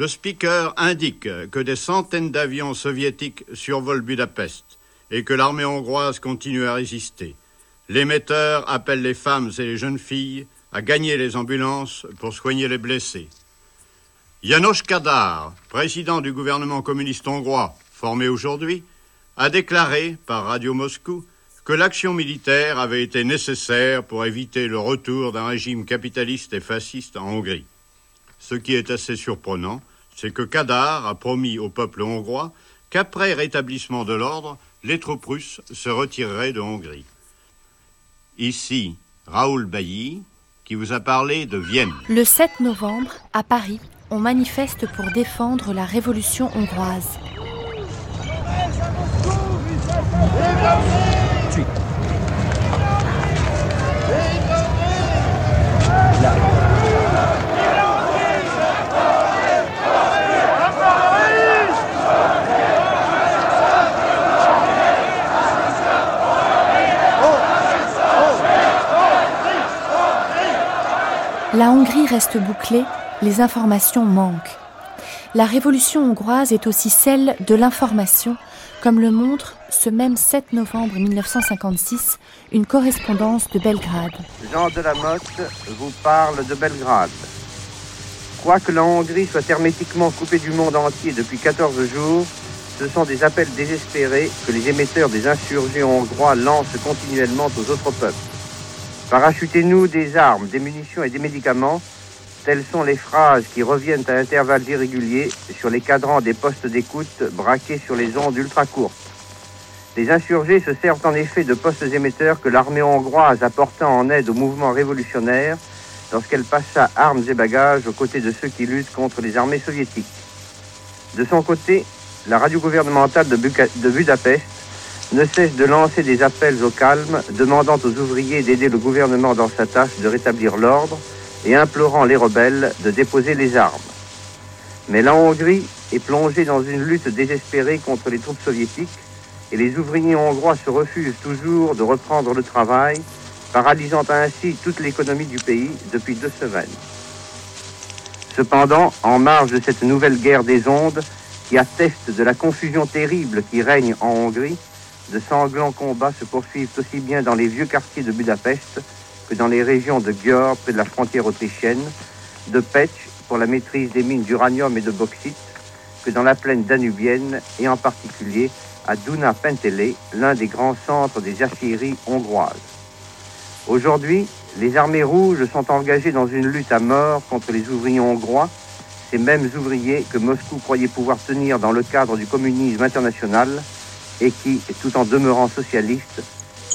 Le speaker indique que des centaines d'avions soviétiques survolent Budapest et que l'armée hongroise continue à résister. L'émetteur appelle les femmes et les jeunes filles à gagner les ambulances pour soigner les blessés. Janos Kadar, président du gouvernement communiste hongrois, formé aujourd'hui, a déclaré par Radio Moscou que l'action militaire avait été nécessaire pour éviter le retour d'un régime capitaliste et fasciste en Hongrie. Ce qui est assez surprenant, c'est que Kadar a promis au peuple hongrois qu'après rétablissement de l'ordre, les troupes russes se retireraient de Hongrie. Ici, Raoul Bailly, qui vous a parlé de Vienne. Le 7 novembre, à Paris, on manifeste pour défendre la révolution hongroise. La Hongrie reste bouclée, les informations manquent. La révolution hongroise est aussi celle de l'information, comme le montre ce même 7 novembre 1956 une correspondance de Belgrade. Jean de la Motte vous parle de Belgrade. Quoique la Hongrie soit hermétiquement coupée du monde entier depuis 14 jours, ce sont des appels désespérés que les émetteurs des insurgés hongrois lancent continuellement aux autres peuples. Parachutez-nous des armes, des munitions et des médicaments, telles sont les phrases qui reviennent à intervalles irréguliers sur les cadrans des postes d'écoute braqués sur les ondes ultra courtes. Les insurgés se servent en effet de postes émetteurs que l'armée hongroise apporta en aide au mouvement révolutionnaire lorsqu'elle passa armes et bagages aux côtés de ceux qui luttent contre les armées soviétiques. De son côté, la radio gouvernementale de, Budapest ne cesse de lancer des appels au calme, demandant aux ouvriers d'aider le gouvernement dans sa tâche de rétablir l'ordre et implorant les rebelles de déposer les armes. Mais la Hongrie est plongée dans une lutte désespérée contre les troupes soviétiques et les ouvriers hongrois se refusent toujours de reprendre le travail, paralysant ainsi toute l'économie du pays depuis deux semaines. Cependant, en marge de cette nouvelle guerre des ondes, qui atteste de la confusion terrible qui règne en Hongrie, de sanglants combats se poursuivent aussi bien dans les vieux quartiers de Budapest que dans les régions de Győr, près de la frontière autrichienne, de Pech, pour la maîtrise des mines d'uranium et de bauxite, que dans la plaine danubienne et en particulier à Duna Pentele, l'un des grands centres des aciéries hongroises. Aujourd'hui, les armées rouges sont engagées dans une lutte à mort contre les ouvriers hongrois ces mêmes ouvriers que Moscou croyait pouvoir tenir dans le cadre du communisme international et qui, tout en demeurant socialistes,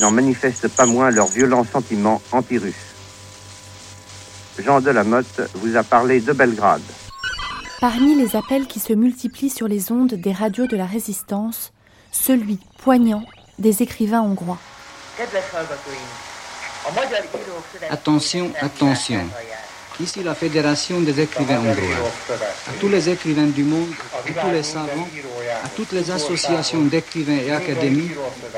n'en manifestent pas moins leurs violents sentiments anti-russes. Jean Delamotte vous a parlé de Belgrade. Parmi les appels qui se multiplient sur les ondes des radios de la résistance, celui poignant des écrivains hongrois. Attention, attention. Ici, la Fédération des écrivains hongrois. À tous les écrivains du monde, à tous les savants, à toutes les associations d'écrivains et académies,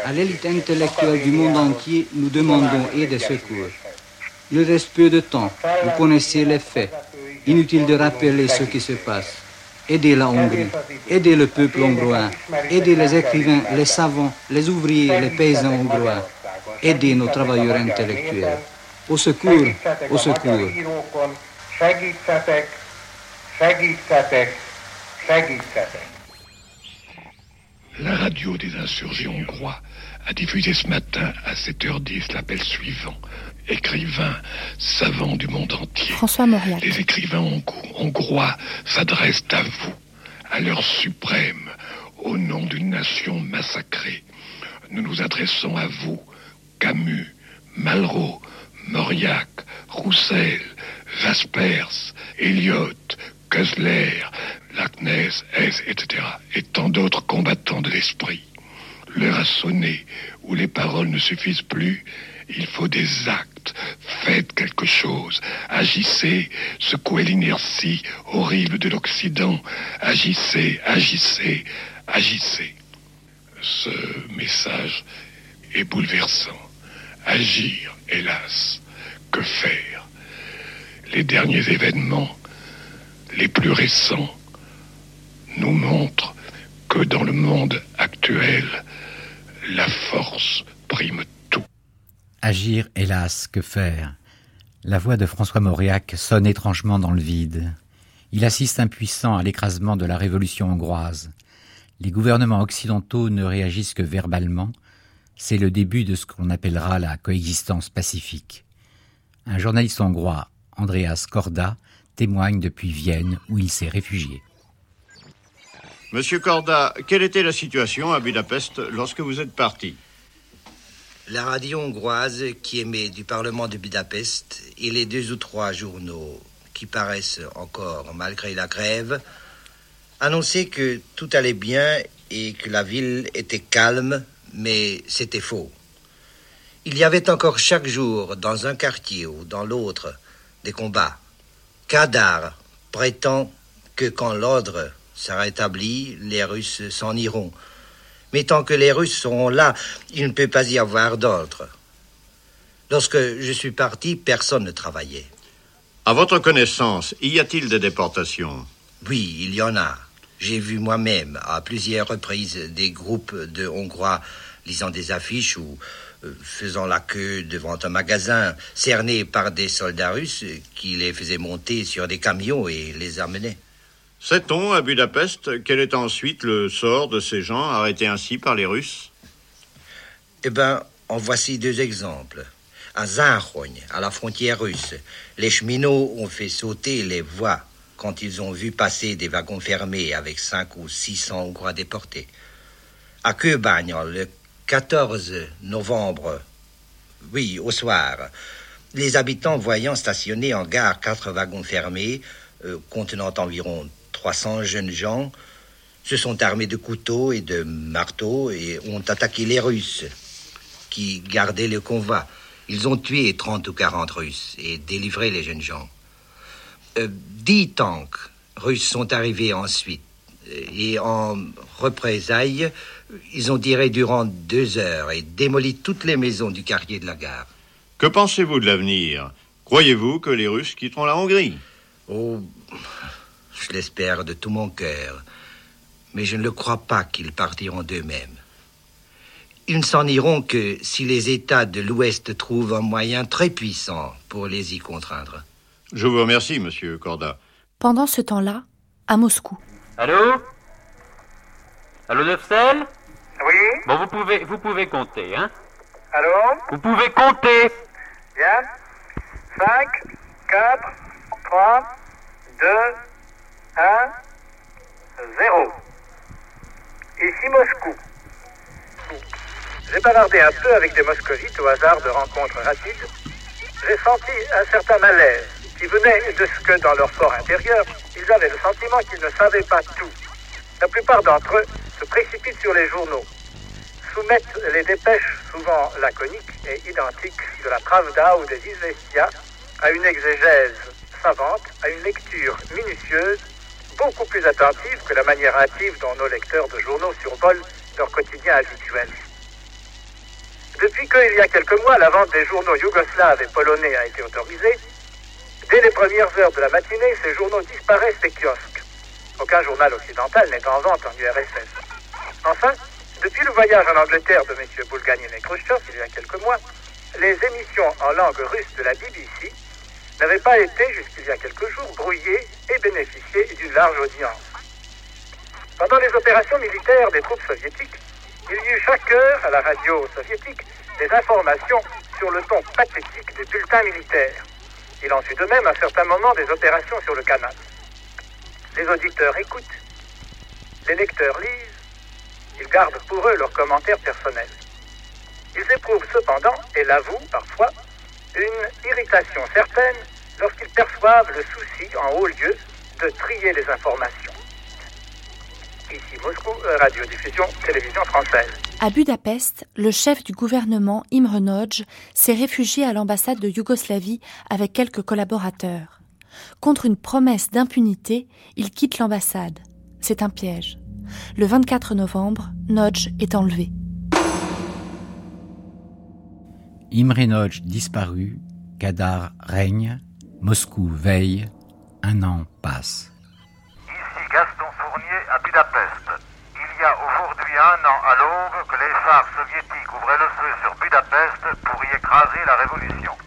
à l'élite intellectuelle du monde entier, nous demandons aide et secours. Il reste peu de temps. Vous connaissez les faits. Inutile de rappeler ce qui se passe. Aidez la Hongrie, aidez le peuple hongrois, aidez les écrivains, les savants, les ouvriers, les paysans hongrois, aidez nos travailleurs intellectuels. Au secours, au secours. La radio des insurgés hongrois a diffusé ce matin à 7h10 l'appel suivant. Écrivains, savants du monde entier. François Mauriac. Les écrivains hongrois s'adressent à vous, à l'heure suprême, au nom d'une nation massacrée. Nous nous adressons à vous, Camus, Malraux, Mauriac, Roussel, Vaspers, Eliot, Kessler, Lacnès, S, etc. et tant d'autres combattants de l'esprit. L'heure a sonné, où les paroles ne suffisent plus, il faut des actes. Faites quelque chose. Agissez. Secouez l'inertie horrible de l'Occident. Agissez, agissez, agissez. Ce message est bouleversant. Agir, hélas, que faire? Les derniers événements, les plus récents, nous montrent que dans le monde actuel, la force prime tout. Agir, hélas, que faire? La voix de François Mauriac sonne étrangement dans le vide. Il assiste impuissant à l'écrasement de la révolution hongroise. Les gouvernements occidentaux ne réagissent que verbalement, c'est le début de ce qu'on appellera la coexistence pacifique. Un journaliste hongrois, Andreas Korda, témoigne depuis Vienne où il s'est réfugié. Monsieur Korda, quelle était la situation à Budapest lorsque vous êtes parti? La radio hongroise qui émet du Parlement de Budapest et les deux ou trois journaux qui paraissent encore malgré la grève annonçaient que tout allait bien et que la ville était calme mais c'était faux. Il y avait encore chaque jour, dans un quartier ou dans l'autre, des combats. Kadar prétend que quand l'ordre sera rétabli, les Russes s'en iront. Mais tant que les Russes seront là, il ne peut pas y avoir d'ordre. Lorsque je suis parti, personne ne travaillait. À votre connaissance, y a-t-il des déportations? Oui, il y en a. J'ai vu moi-même à plusieurs reprises des groupes de Hongrois lisant des affiches ou euh, faisant la queue devant un magasin, cernés par des soldats russes qui les faisaient monter sur des camions et les amenaient. Sait-on à Budapest quel est ensuite le sort de ces gens arrêtés ainsi par les Russes? Eh bien, en voici deux exemples. À Zarogne, à la frontière russe, les cheminots ont fait sauter les voies quand ils ont vu passer des wagons fermés avec cinq ou six cents Hongrois déportés. À Kőbány, le 14 novembre, oui, au soir, les habitants voyant stationner en gare quatre wagons fermés, euh, contenant environ 300 jeunes gens, se sont armés de couteaux et de marteaux et ont attaqué les Russes qui gardaient le convoi. Ils ont tué 30 ou 40 Russes et délivré les jeunes gens. Dix tanks russes sont arrivés ensuite et en représailles, ils ont tiré durant deux heures et démoli toutes les maisons du quartier de la gare. Que pensez-vous de l'avenir? Croyez-vous que les Russes quitteront la Hongrie? Oh, je l'espère de tout mon cœur, mais je ne le crois pas qu'ils partiront d'eux-mêmes. Ils ne s'en iront que si les États de l'Ouest trouvent un moyen très puissant pour les y contraindre. Je vous remercie, monsieur Corda. Pendant ce temps-là, à Moscou. Allô Allô, Neufsel Oui Bon, vous pouvez, vous pouvez compter, hein Allô Vous pouvez compter Bien 5, 4, 3, 2, 1, 0. Ici Moscou. J'ai bavardé un peu avec des moscovites au hasard de rencontres rapides. J'ai senti un certain malaise qui venait de ce que dans leur fort intérieur, ils avaient le sentiment qu'ils ne savaient pas tout. La plupart d'entre eux se précipitent sur les journaux, soumettent les dépêches souvent laconiques et identiques de la Pravda ou des Izvestia à une exégèse savante, à une lecture minutieuse, beaucoup plus attentive que la manière hâtive dont nos lecteurs de journaux survolent leur quotidien habituel. Depuis qu'il y a quelques mois, la vente des journaux yougoslaves et polonais a été autorisée, dès les premières heures de la matinée, ces journaux disparaissent des kiosques. Aucun journal occidental n'est en vente en URSS. Enfin, depuis le voyage en Angleterre de M. Bulganin et Khrushchev il y a quelques mois, les émissions en langue russe de la BBC n'avaient pas été, jusqu'il y a quelques jours, brouillées et bénéficié d'une large audience. Pendant les opérations militaires des troupes soviétiques, il y eut chaque heure à la radio soviétique des informations sur le ton pathétique des bulletins militaires. Il en de même à certains moments des opérations sur le canal. Les auditeurs écoutent, les lecteurs lisent, ils gardent pour eux leurs commentaires personnels. Ils éprouvent cependant, et l'avouent parfois, une irritation certaine lorsqu'ils perçoivent le souci en haut lieu de trier les informations. Ici Moscou, radiodiffusion, télévision française. À Budapest, le chef du gouvernement Imre Nagy s'est réfugié à l'ambassade de Yougoslavie avec quelques collaborateurs. Contre une promesse d'impunité, il quitte l'ambassade. C'est un piège. Le 24 novembre, Nagy est enlevé. Imre Nagy disparu, Kadar règne, Moscou veille, un an passe. Budapest. Il y a aujourd'hui un an à l'aube que les phares soviétiques ouvraient le feu sur Budapest pour y écraser la révolution.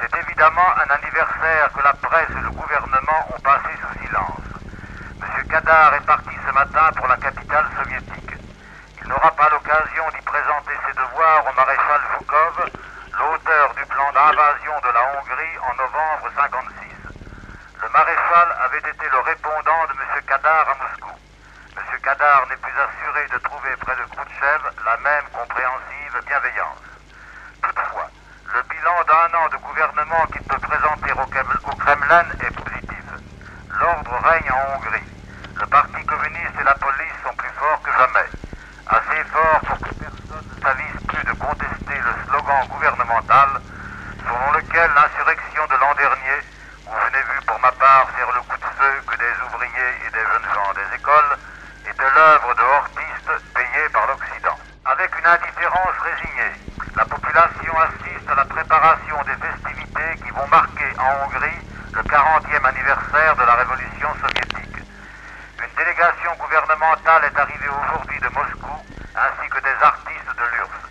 C'est évidemment un anniversaire que la presse et le gouvernement ont passé sous silence. M. Kadar est parti ce matin pour la capitale soviétique. Il n'aura pas l'occasion d'y présenter ses devoirs au maréchal Foukov, l'auteur du plan d'invasion de la Hongrie en novembre 56. Le maréchal avait été le répondant de M. Kadar à Moscou. M. Kadar n'est plus assuré de trouver près de Khrouchtchev la même compréhensive bienveillance. Toutefois, le bilan d'un an de gouvernement qu'il peut présenter au Krem- au Kremlin est positif. L'ordre règne en Hongrie. Le Parti communiste et la police sont plus forts que jamais. Assez forts pour que personne ne s'avise plus de contester le slogan gouvernemental selon lequel l'insurrection de l'an dernier, où je n'ai vu pour ma part faire le coup de feu que des ouvriers et des jeunes gens des écoles, était l'œuvre de hortistes payés par l'Occident. Avec une indifférence résignée, la population assiste à la préparation des festivités qui vont marquer en Hongrie le 40e anniversaire de la révolution soviétique. Une délégation gouvernementale est arrivée aujourd'hui de Moscou, ainsi que des artistes de l'URSS.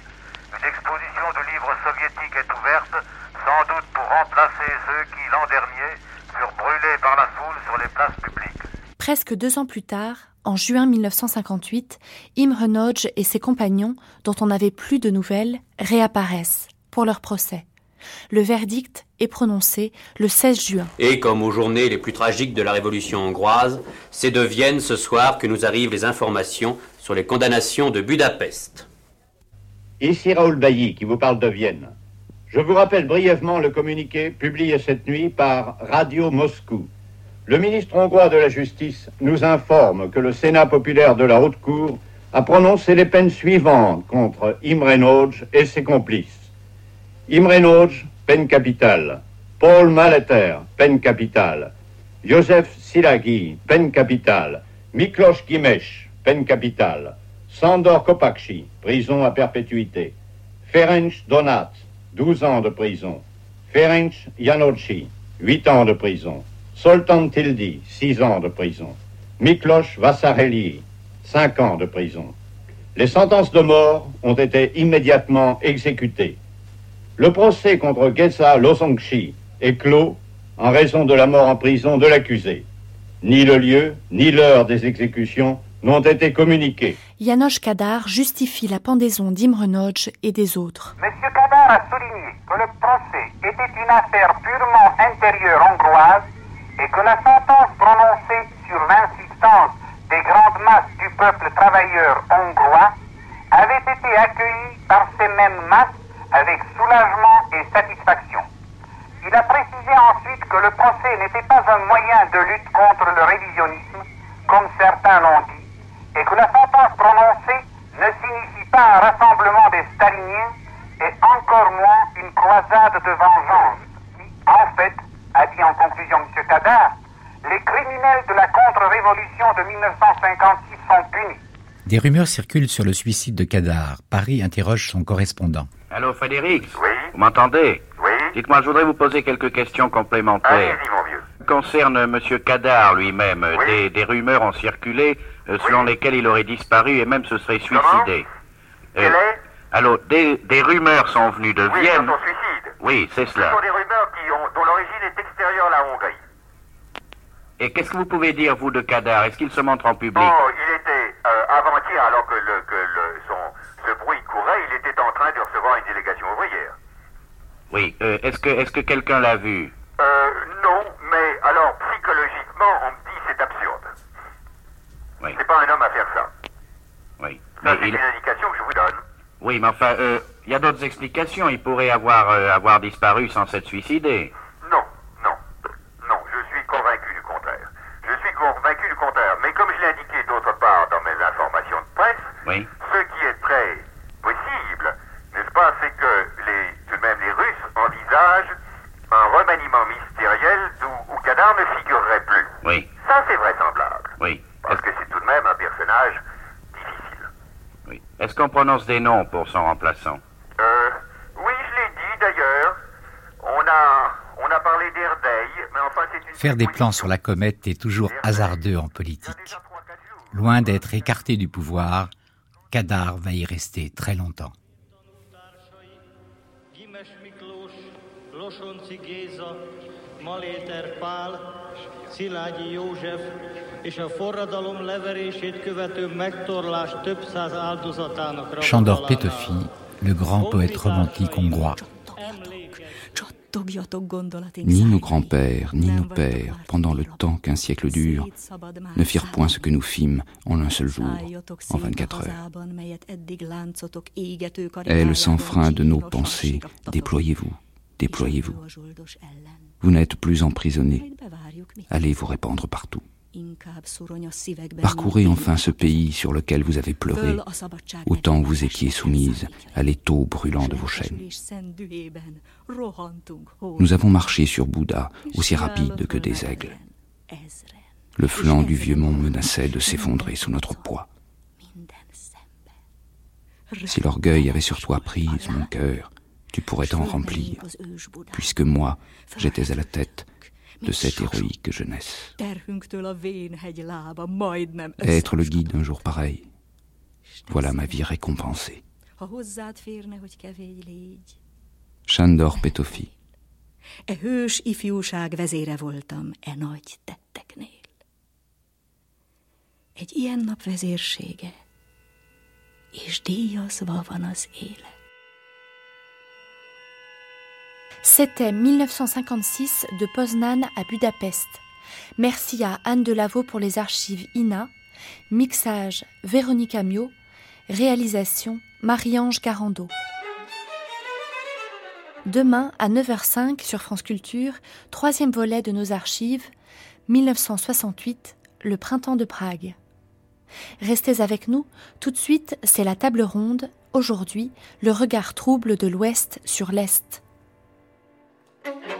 presque deux ans plus tard, en juin 1958, Imre Nodge et ses compagnons, dont on n'avait plus de nouvelles, réapparaissent pour leur procès. Le verdict est prononcé le 16 juin. Et comme aux journées les plus tragiques de la Révolution hongroise, c'est de Vienne ce soir que nous arrivent les informations sur les condamnations de Budapest. Ici Raoul Bailly qui vous parle de Vienne. Je vous rappelle brièvement le communiqué publié cette nuit par Radio Moscou. Le ministre hongrois de la Justice nous informe que le Sénat populaire de la Haute Cour a prononcé les peines suivantes contre Imre Nagy et ses complices. Imre Nagy, peine capitale. Paul Maleter, peine capitale. Joseph Silagi, peine capitale. Miklos Gimesh, peine capitale. Sandor Kopakci, prison à perpétuité. Ferenc Donat, 12 ans de prison. Ferenc Janocci, 8 ans de prison. Soltan Tildi, 6 ans de prison. Miklos Vassareli, 5 ans de prison. Les sentences de mort ont été immédiatement exécutées. Le procès contre Geza Losongchi est clos en raison de la mort en prison de l'accusé. Ni le lieu, ni l'heure des exécutions n'ont été communiqués. Janosch Kadar justifie la pendaison d'Imre Nagy et des autres. M. Kadar a souligné que le procès était une affaire purement intérieure hongroise et que la sentence prononcée sur l'insistance des grandes masses du peuple travailleur hongrois avait été accueillie par ces mêmes masses avec soulagement et satisfaction. Il a précisé ensuite que le procès n'était pas un moyen de lutte contre le révisionnisme, comme certains l'ont dit, et que la sentence prononcée ne signifie pas un rassemblement des staliniens et encore moins une croisade de vengeance, qui, en fait, a dit en conclusion M. Kadar, les criminels de la contre-révolution de 1956 sont punis. Des rumeurs circulent sur le suicide de Kadar. Paris interroge son correspondant. Allô, Frédéric Oui. Vous m'entendez Oui. Dites-moi, je voudrais vous poser quelques questions complémentaires. Allez-y, mon vieux. Concerne M. Kadar lui-même, des, des rumeurs ont circulé euh, selon lesquelles il aurait disparu et même se serait suicidé. Est Allô, des, des rumeurs sont venues de Oui, Vienne. sur son suicide. Oui, c'est Ce cela. sont des rumeurs l'origine est extérieure à la Hongrie. Et qu'est-ce que vous pouvez dire, vous, de Kadar? Est-ce qu'il se montre en public? Oh, il était euh, avant-hier, alors que, le, que le, son, ce bruit courait, il était en train de recevoir une délégation ouvrière. Oui. euh, est-ce que, est-ce que quelqu'un l'a vu? Euh, non, mais alors psychologiquement, on me dit c'est absurde. Oui. C'est pas un homme à faire ça. Oui. Ça, Mais c'est il- une indication que je vous donne. Oui, mais enfin, euh, il y a d'autres explications. Il pourrait avoir, euh, avoir disparu sans s'être suicidé. Non, non, non, je suis convaincu du contraire. Je suis convaincu du contraire. Mais comme je l'ai indiqué d'autre part dans mes informations de presse, Oui. ce qui est très possible, n'est-ce pas, c'est que les, tout de même les Russes envisagent un remaniement ministériel d'où où Kadar ne figurerait plus. Oui. Ça, c'est vraisemblable. Oui. Parce que c'est tout de même un personnage difficile. Oui. Est-ce qu'on prononce des noms pour son remplaçant? Euh, oui, je l'ai dit d'ailleurs. On a, on a parlé d'Erdeil, mais enfin c'est une... Faire des plans sur la comète est toujours hasardeux en politique. Loin d'être écarté du pouvoir, Kadar va y rester très longtemps. Chandor. Pétofi, le grand poète romantique hongrois. Ni nos grands-pères, ni nos pères, pendant le temps qu'un siècle dure, ne firent point ce que nous fîmes en un seul jour, en 24 heures. Ailes sans frein de nos pensées, déployez-vous, déployez-vous. Vous n'êtes plus emprisonnés. Allez vous répandre partout. Parcourez enfin ce pays sur lequel vous avez pleuré, autant vous étiez soumise à l'étau brûlant de vos chaînes. Nous avons marché sur Bouddha aussi rapide que des aigles. Le flanc du vieux mont menaçait de s'effondrer sous notre poids. Si l'orgueil avait sur toi prise, mon cœur, tu pourrais t'en remplir, puisque moi, j'étais à la tête de cette héroïque jeunesse. Être le guide d'un jour pareil, voilà ma vie récompensée. Sándor Pétofi. E hős ifjúság vezére voltam e nagy tetteknél. egy ilyen nap vezérsége, és díjazva van az élet. C'était 1956 de Poznan à Budapest. Merci à Anne Delavaux pour les archives INA. Mixage Véronique Amiot. Réalisation Marie-Ange Garando. Demain à 9h05 sur France Culture, troisième volet de nos archives, 1968, le printemps de Prague. Restez avec nous, tout de suite c'est la table ronde, aujourd'hui le regard trouble de l'Ouest sur l'Est. Thank you.